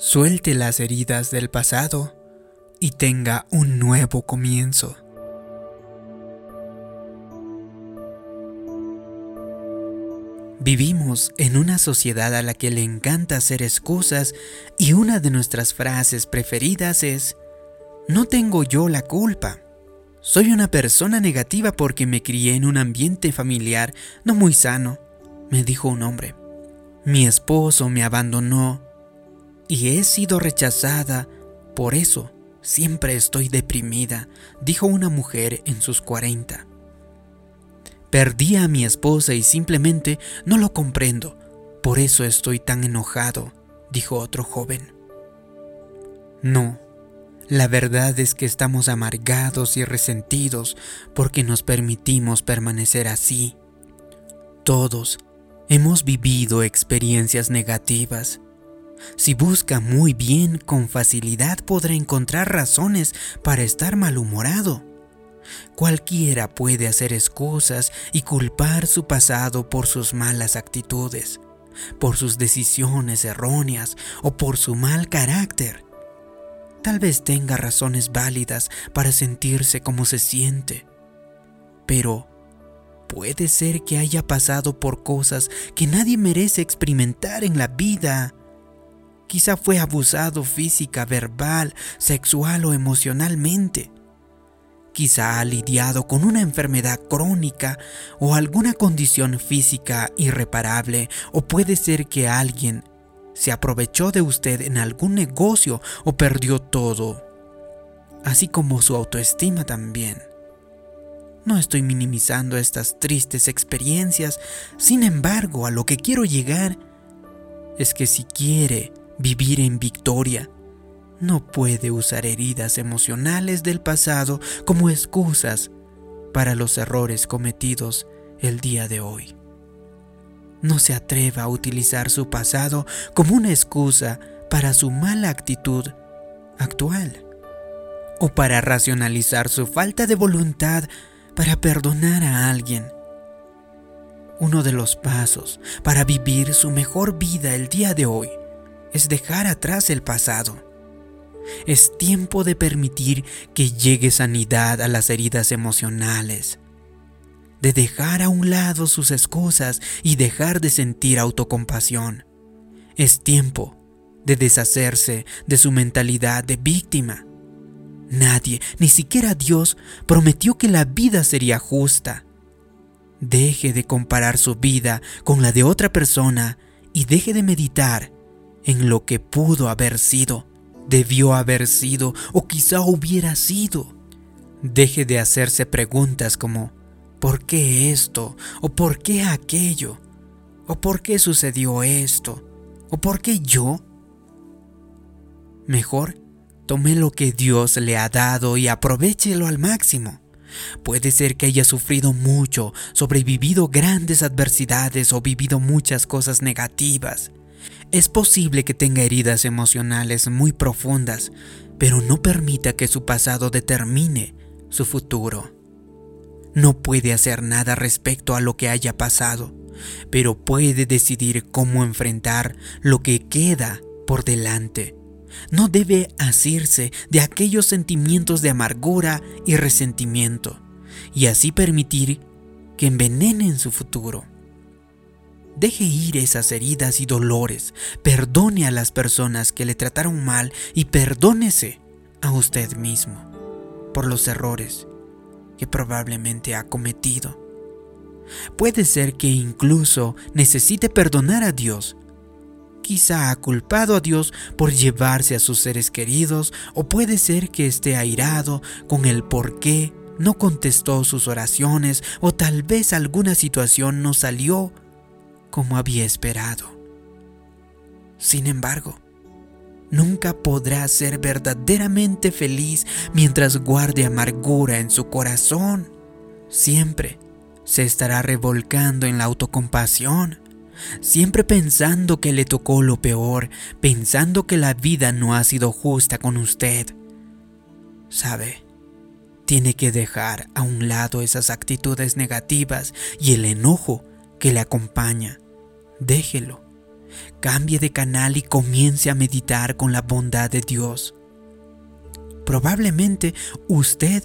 suelte las heridas del pasado y tenga un nuevo comienzo. Vivimos en una sociedad a la que le encanta hacer excusas y una de nuestras frases preferidas es, no tengo yo la culpa. Soy una persona negativa porque me crié en un ambiente familiar no muy sano, me dijo un hombre. Mi esposo me abandonó y he sido rechazada. Por eso siempre estoy deprimida, dijo una mujer en sus 40. Perdí a mi esposa y simplemente no lo comprendo. Por eso estoy tan enojado, dijo otro joven. No, la verdad es que estamos amargados y resentidos porque nos permitimos permanecer así. Todos hemos vivido experiencias negativas si busca muy bien, con facilidad podrá encontrar razones para estar malhumorado. Cualquiera puede hacer excusas y culpar su pasado por sus malas actitudes, por sus decisiones erróneas o por su mal carácter. Tal vez tenga razones válidas para sentirse como se siente, pero puede ser que haya pasado por cosas que nadie merece experimentar en la vida Quizá fue abusado física, verbal, sexual o emocionalmente. Quizá ha lidiado con una enfermedad crónica o alguna condición física irreparable o puede ser que alguien se aprovechó de usted en algún negocio o perdió todo, así como su autoestima también. No estoy minimizando estas tristes experiencias, sin embargo, a lo que quiero llegar es que si quiere vivir en victoria. No puede usar heridas emocionales del pasado como excusas para los errores cometidos el día de hoy. No se atreva a utilizar su pasado como una excusa para su mala actitud actual o para racionalizar su falta de voluntad para perdonar a alguien. Uno de los pasos para vivir su mejor vida el día de hoy es dejar atrás el pasado. Es tiempo de permitir que llegue sanidad a las heridas emocionales, de dejar a un lado sus excusas y dejar de sentir autocompasión. Es tiempo de deshacerse de su mentalidad de víctima. Nadie, ni siquiera Dios, prometió que la vida sería justa. Deje de comparar su vida con la de otra persona y deje de meditar en lo que pudo haber sido, debió haber sido o quizá hubiera sido. Deje de hacerse preguntas como ¿por qué esto? ¿O por qué aquello? ¿O por qué sucedió esto? ¿O por qué yo? Mejor tome lo que Dios le ha dado y aprovechelo al máximo. Puede ser que haya sufrido mucho, sobrevivido grandes adversidades o vivido muchas cosas negativas. Es posible que tenga heridas emocionales muy profundas, pero no permita que su pasado determine su futuro. No puede hacer nada respecto a lo que haya pasado, pero puede decidir cómo enfrentar lo que queda por delante. No debe asirse de aquellos sentimientos de amargura y resentimiento, y así permitir que envenenen su futuro. Deje ir esas heridas y dolores, perdone a las personas que le trataron mal y perdónese a usted mismo por los errores que probablemente ha cometido. Puede ser que incluso necesite perdonar a Dios. Quizá ha culpado a Dios por llevarse a sus seres queridos o puede ser que esté airado con el por qué no contestó sus oraciones o tal vez alguna situación no salió como había esperado. Sin embargo, nunca podrá ser verdaderamente feliz mientras guarde amargura en su corazón. Siempre se estará revolcando en la autocompasión, siempre pensando que le tocó lo peor, pensando que la vida no ha sido justa con usted. ¿Sabe? Tiene que dejar a un lado esas actitudes negativas y el enojo que le acompaña. Déjelo Cambie de canal y comience a meditar con la bondad de Dios. Probablemente usted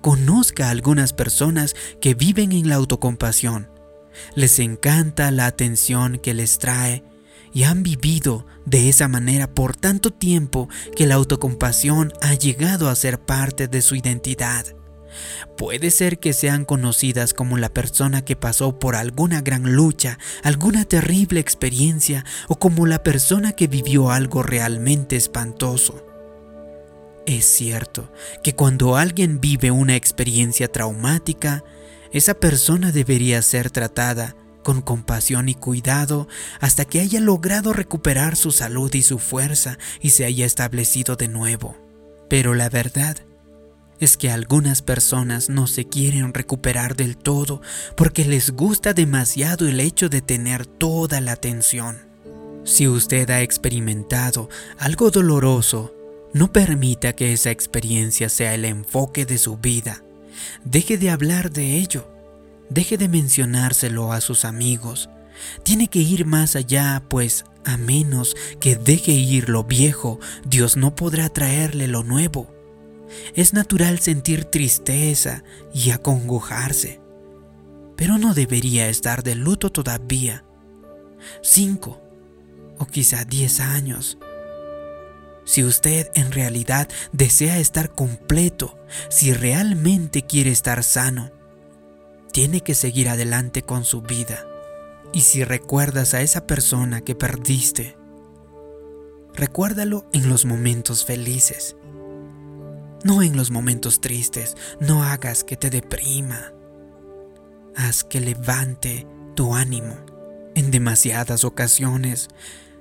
conozca a algunas personas que viven en la autocompasión. Les encanta la atención que les trae y han vivido de esa manera por tanto tiempo que la autocompasión ha llegado a ser parte de su identidad. Puede ser que sean conocidas como la persona que pasó por alguna gran lucha, alguna terrible experiencia o como la persona que vivió algo realmente espantoso. Es cierto que cuando alguien vive una experiencia traumática, esa persona debería ser tratada con compasión y cuidado hasta que haya logrado recuperar su salud y su fuerza y se haya establecido de nuevo. Pero la verdad es que algunas personas no se quieren recuperar del todo porque les gusta demasiado el hecho de tener toda la atención. Si usted ha experimentado algo doloroso, no permita que esa experiencia sea el enfoque de su vida. Deje de hablar de ello. Deje de mencionárselo a sus amigos. Tiene que ir más allá, pues a menos que deje ir lo viejo, Dios no podrá traerle lo nuevo. Es natural sentir tristeza y acongojarse, pero no debería estar de luto todavía. Cinco o quizá diez años. Si usted en realidad desea estar completo, si realmente quiere estar sano, tiene que seguir adelante con su vida. Y si recuerdas a esa persona que perdiste, recuérdalo en los momentos felices no en los momentos tristes. No hagas que te deprima. Haz que levante tu ánimo. En demasiadas ocasiones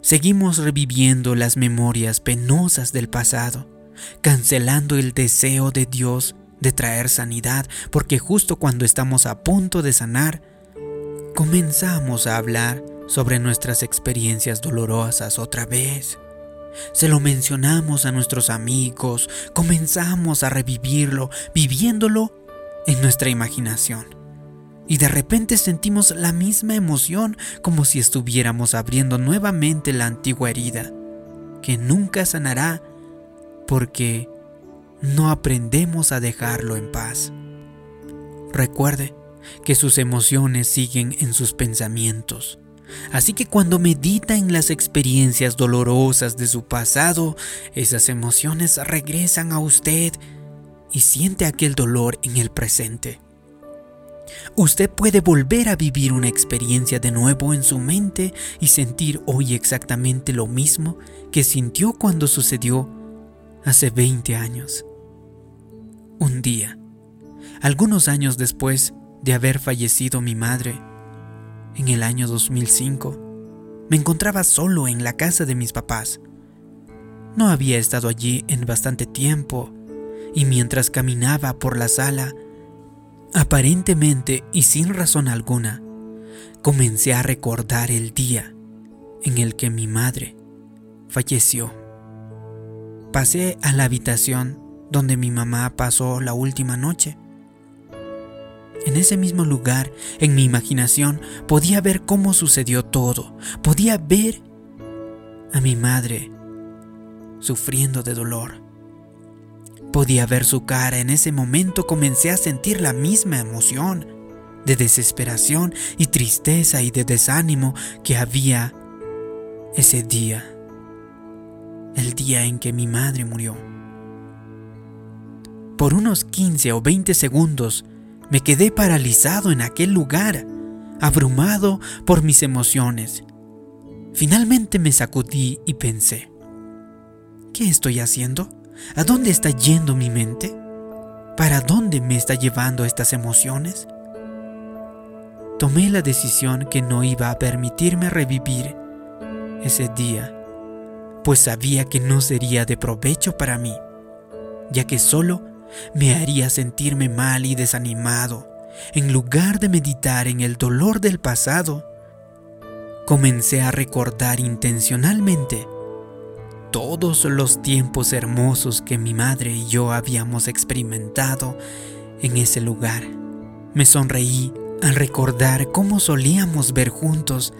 seguimos reviviendo las memorias penosas del pasado, cancelando el deseo de Dios de traer sanidad, porque justo cuando estamos a punto de sanar, comenzamos a hablar sobre nuestras experiencias dolorosas otra vez. Se lo mencionamos a nuestros amigos, comenzamos a revivirlo, viviéndolo en nuestra imaginación. Y de repente sentimos la misma emoción como si estuviéramos abriendo nuevamente la antigua herida, que nunca sanará porque no aprendemos a dejarlo en paz. Recuerde que sus emociones siguen en sus pensamientos Así que cuando medita en las experiencias dolorosas de su pasado, esas emociones regresan a usted y siente aquel dolor en el presente. Usted puede volver a vivir una experiencia de nuevo en su mente y sentir hoy exactamente lo mismo que sintió cuando sucedió hace 20 años. Un día, algunos años después de haber fallecido mi madre, en el año 2005, me encontraba solo en la casa de mis papás. No había estado allí en bastante tiempo y mientras caminaba por la sala, aparentemente y sin razón alguna, comencé a recordar el día en el que mi madre falleció. Pasé a la habitación donde mi mamá pasó la última noche en ese mismo lugar, en mi imaginación, podía ver cómo sucedió todo. Podía ver a mi madre sufriendo de dolor. Podía ver su cara. En ese momento comencé a sentir la misma emoción de desesperación y tristeza y de desánimo que había ese día. El día en que mi madre murió. Por unos 15 o 20 segundos me quedé paralizado en aquel lugar, abrumado por mis emociones. Finalmente me sacudí y pensé, ¿qué estoy haciendo? ¿A dónde está yendo mi mente? ¿Para dónde me está llevando estas emociones? Tomé la decisión que no iba a permitirme revivir ese día, pues sabía que no sería de provecho para mí, ya que solo me haría sentirme mal y desanimado. En lugar de meditar en el dolor del pasado, comencé a recordar intencionalmente todos los tiempos hermosos que mi madre y yo habíamos experimentado en ese lugar. Me sonreí al recordar cómo solíamos ver juntos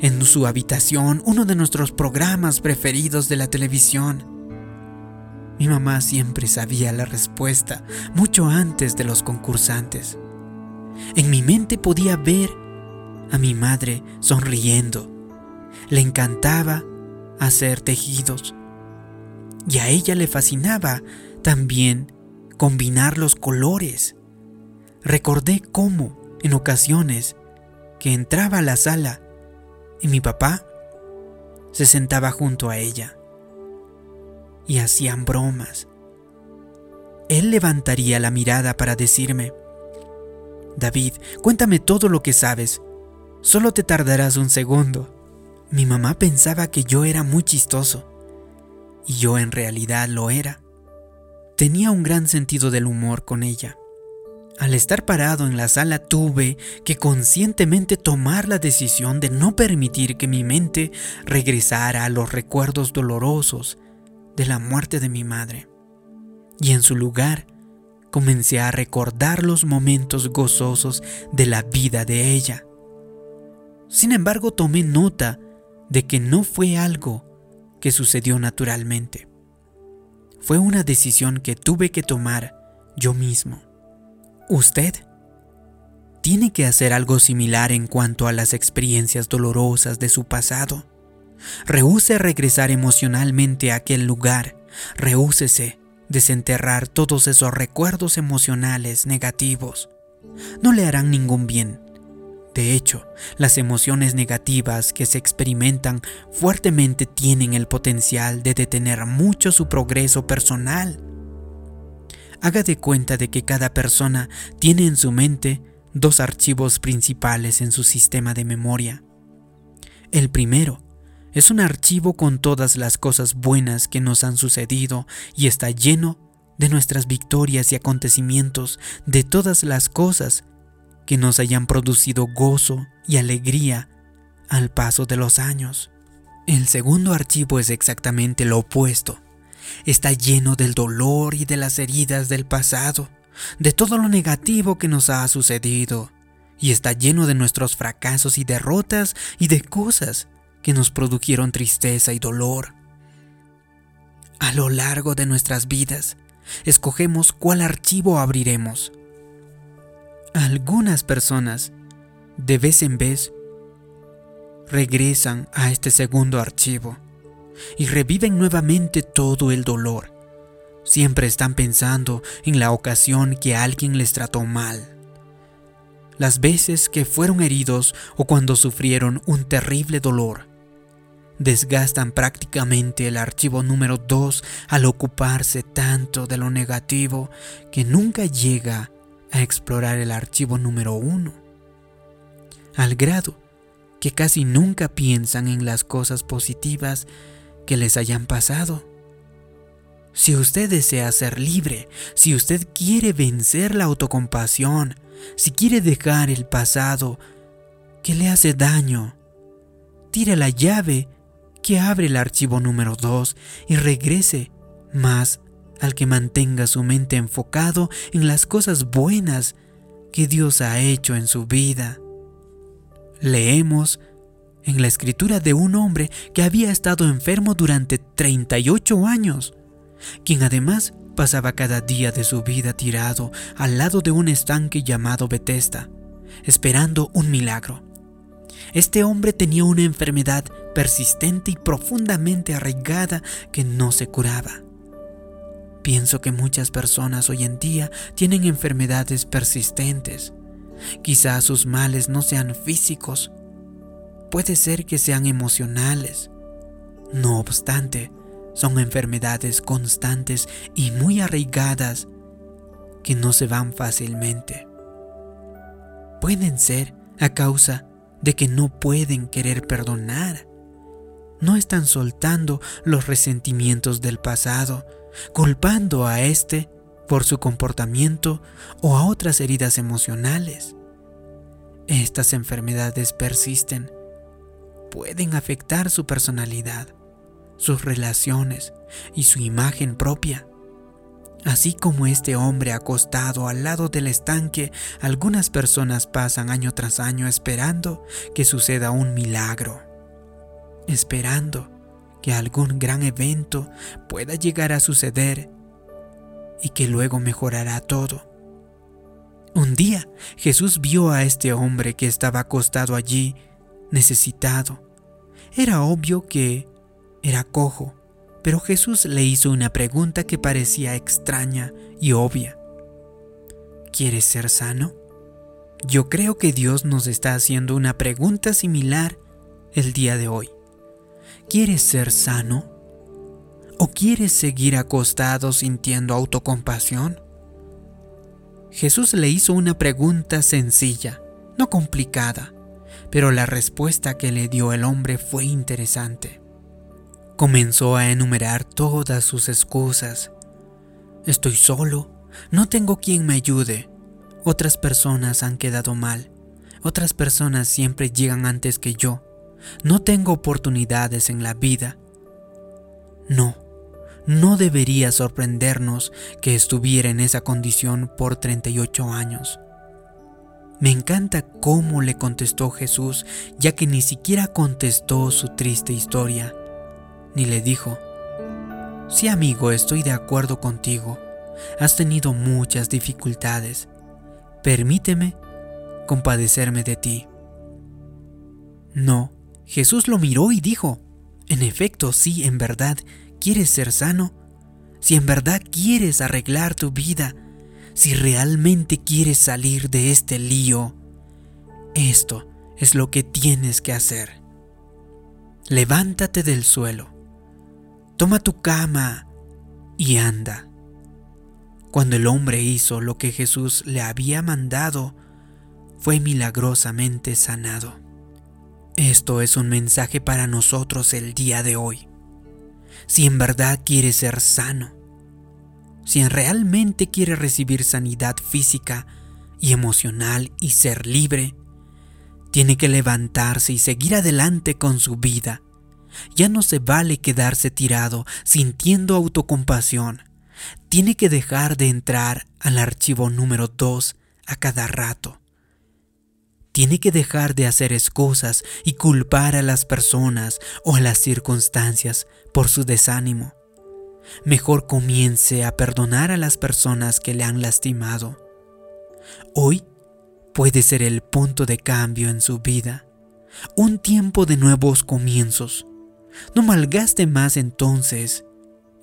en su habitación uno de nuestros programas preferidos de la televisión. Mi mamá siempre sabía la respuesta mucho antes de los concursantes. En mi mente podía ver a mi madre sonriendo. Le encantaba hacer tejidos. Y a ella le fascinaba también combinar los colores. Recordé cómo, en ocasiones, que entraba a la sala y mi papá se sentaba junto a ella y hacían bromas. Él levantaría la mirada para decirme, David, cuéntame todo lo que sabes, solo te tardarás un segundo. Mi mamá pensaba que yo era muy chistoso, y yo en realidad lo era. Tenía un gran sentido del humor con ella. Al estar parado en la sala tuve que conscientemente tomar la decisión de no permitir que mi mente regresara a los recuerdos dolorosos de la muerte de mi madre. Y en su lugar comencé a recordar los momentos gozosos de la vida de ella. Sin embargo, tomé nota de que no fue algo que sucedió naturalmente. Fue una decisión que tuve que tomar yo mismo. Usted tiene que hacer algo similar en cuanto a las experiencias dolorosas de su pasado. Rehúse regresar emocionalmente a aquel lugar. Rehúsese desenterrar todos esos recuerdos emocionales negativos. No le harán ningún bien. De hecho, las emociones negativas que se experimentan fuertemente tienen el potencial de detener mucho su progreso personal haga de cuenta de que cada persona tiene en su mente dos archivos principales en su sistema de memoria. El primero es un archivo con todas las cosas buenas que nos han sucedido y está lleno de nuestras victorias y acontecimientos, de todas las cosas que nos hayan producido gozo y alegría al paso de los años. El segundo archivo es exactamente lo opuesto está lleno del dolor y de las heridas del pasado, de todo lo negativo que nos ha sucedido, y está lleno de nuestros fracasos y derrotas y de cosas que nos produjeron tristeza y dolor. A lo largo de nuestras vidas, escogemos cuál archivo abriremos. Algunas personas, de vez en vez, regresan a este segundo archivo y reviven nuevamente todo el dolor. Siempre están pensando en la ocasión que alguien les trató mal, las veces que fueron heridos o cuando sufrieron un terrible dolor. Desgastan prácticamente el archivo número 2 al ocuparse tanto de lo negativo que nunca llega a explorar el archivo número 1. Al grado que casi nunca piensan en las cosas positivas que les hayan pasado. Si usted desea ser libre, si usted quiere vencer la autocompasión, si quiere dejar el pasado que le hace daño, tire la llave que abre el archivo número 2 y regrese más al que mantenga su mente enfocado en las cosas buenas que Dios ha hecho en su vida. Leemos en la escritura de un hombre que había estado enfermo durante 38 años, quien además pasaba cada día de su vida tirado al lado de un estanque llamado Bethesda, esperando un milagro. Este hombre tenía una enfermedad persistente y profundamente arraigada que no se curaba. Pienso que muchas personas hoy en día tienen enfermedades persistentes. Quizás sus males no sean físicos, puede ser que sean emocionales. No obstante, son enfermedades constantes y muy arraigadas que no se van fácilmente. Pueden ser a causa de que no pueden querer perdonar. No están soltando los resentimientos del pasado, culpando a éste por su comportamiento o a otras heridas emocionales. Estas enfermedades persisten pueden afectar su personalidad, sus relaciones y su imagen propia. Así como este hombre acostado al lado del estanque, algunas personas pasan año tras año esperando que suceda un milagro. esperando que algún gran evento pueda llegar a suceder y que luego mejorará todo. Un día Jesús vio a este hombre que estaba acostado allí, necesitado. Era obvio que era cojo, pero Jesús le hizo una pregunta que parecía extraña y obvia. ¿Quieres ser sano? Yo creo que Dios nos está haciendo una pregunta similar el día de hoy. ¿Quieres ser sano? ¿O quieres seguir acostado sintiendo autocompasión? Jesús le hizo una pregunta sencilla, no complicada, pero la respuesta que le dio el hombre fue interesante. Comenzó a enumerar todas sus excusas. Estoy solo, no tengo quien me ayude, otras personas han quedado mal, otras personas siempre llegan antes que yo, no tengo oportunidades en la vida. No, no debería sorprendernos que estuviera en esa condición por 38 años. Me encanta cómo le contestó Jesús, ya que ni siquiera contestó su triste historia, ni le dijo, Sí amigo, estoy de acuerdo contigo, has tenido muchas dificultades, permíteme compadecerme de ti. No, Jesús lo miró y dijo, en efecto, sí, en verdad, quieres ser sano, si en verdad quieres arreglar tu vida, si realmente quieres salir de este lío, esto es lo que tienes que hacer. Levántate del suelo, toma tu cama y anda. Cuando el hombre hizo lo que Jesús le había mandado, fue milagrosamente sanado. Esto es un mensaje para nosotros el día de hoy. Si en verdad quiere ser sano, si realmente quiere recibir sanidad física y emocional y ser libre, tiene que levantarse y seguir adelante con su vida. Ya no se vale quedarse tirado sintiendo autocompasión tiene que dejar de entrar al archivo número 2 a cada rato. Tiene que dejar de hacer excusas y culpar a las personas o a las circunstancias por su desánimo. Mejor comience a perdonar a las personas que le han lastimado. Hoy puede ser el punto de cambio en su vida, un tiempo de nuevos comienzos. No malgaste más entonces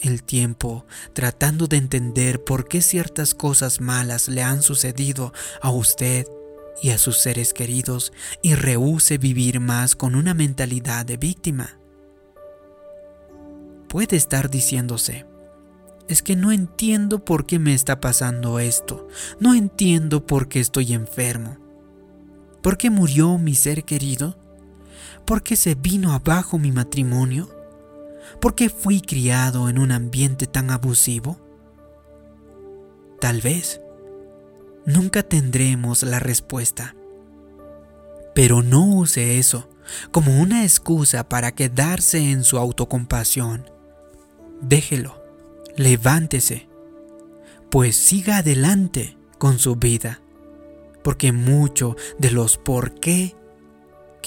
el tiempo tratando de entender por qué ciertas cosas malas le han sucedido a usted y a sus seres queridos y rehúse vivir más con una mentalidad de víctima. Puede estar diciéndose, es que no entiendo por qué me está pasando esto, no entiendo por qué estoy enfermo, por qué murió mi ser querido, por qué se vino abajo mi matrimonio, ¿Por qué fui criado en un ambiente tan abusivo? Tal vez nunca tendremos la respuesta. Pero no use eso como una excusa para quedarse en su autocompasión. Déjelo, levántese, pues siga adelante con su vida, porque mucho de los por qué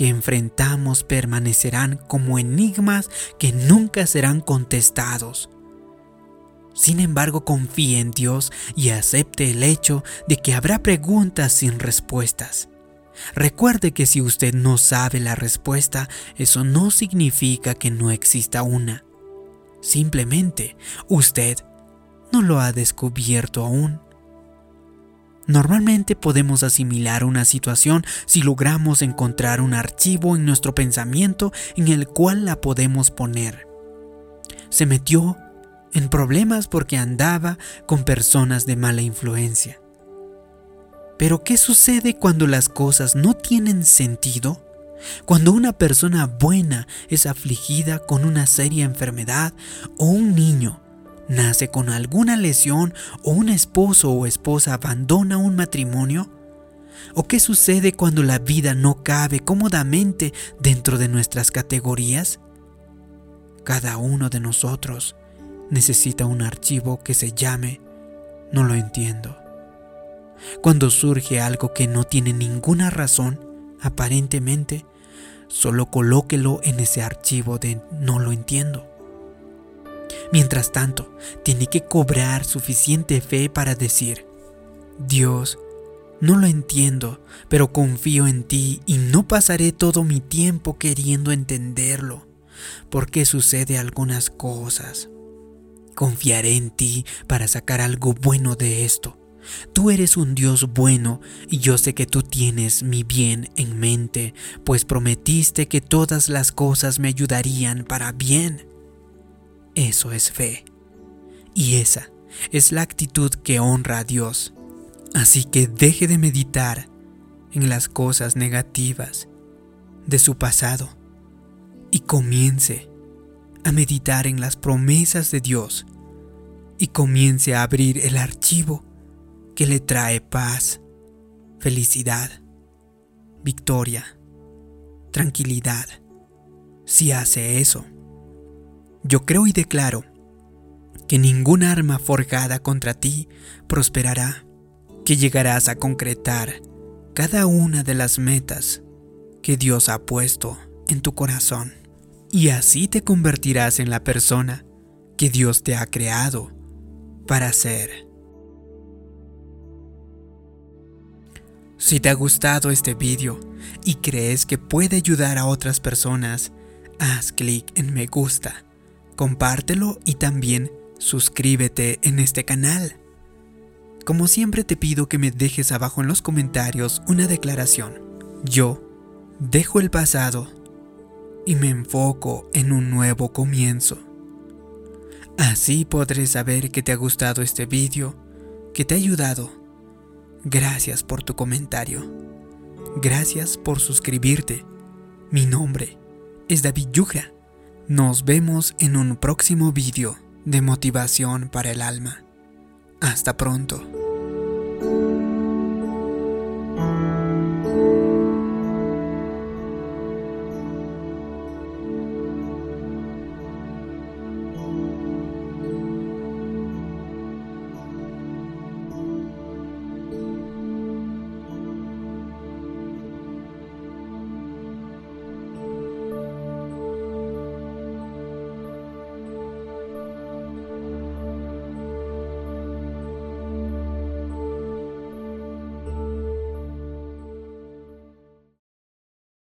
que enfrentamos permanecerán como enigmas que nunca serán contestados. Sin embargo, confíe en Dios y acepte el hecho de que habrá preguntas sin respuestas. Recuerde que si usted no sabe la respuesta, eso no significa que no exista una. Simplemente usted no lo ha descubierto aún. Normalmente podemos asimilar una situación si logramos encontrar un archivo en nuestro pensamiento en el cual la podemos poner. Se metió en problemas porque andaba con personas de mala influencia. Pero ¿qué sucede cuando las cosas no tienen sentido? Cuando una persona buena es afligida con una seria enfermedad o un niño nace con alguna lesión o un esposo o esposa abandona un matrimonio? ¿O qué sucede cuando la vida no cabe cómodamente dentro de nuestras categorías? Cada uno de nosotros necesita un archivo que se llame No lo entiendo. Cuando surge algo que no tiene ninguna razón, aparentemente, solo colóquelo en ese archivo de no lo entiendo. Mientras tanto, tiene que cobrar suficiente fe para decir, Dios, no lo entiendo, pero confío en ti y no pasaré todo mi tiempo queriendo entenderlo, porque sucede algunas cosas. Confiaré en ti para sacar algo bueno de esto. Tú eres un Dios bueno y yo sé que tú tienes mi bien en mente, pues prometiste que todas las cosas me ayudarían para bien. Eso es fe. Y esa es la actitud que honra a Dios. Así que deje de meditar en las cosas negativas de su pasado y comience a meditar en las promesas de Dios y comience a abrir el archivo que le trae paz, felicidad, victoria, tranquilidad. Si hace eso, yo creo y declaro que ningún arma forjada contra ti prosperará, que llegarás a concretar cada una de las metas que Dios ha puesto en tu corazón. Y así te convertirás en la persona que Dios te ha creado para ser. Si te ha gustado este vídeo y crees que puede ayudar a otras personas, haz clic en me gusta compártelo y también suscríbete en este canal. Como siempre te pido que me dejes abajo en los comentarios una declaración. Yo dejo el pasado y me enfoco en un nuevo comienzo. Así podré saber que te ha gustado este vídeo, que te ha ayudado. Gracias por tu comentario. Gracias por suscribirte. Mi nombre es David Yugra nos vemos en un próximo vídeo de motivación para el alma. Hasta pronto.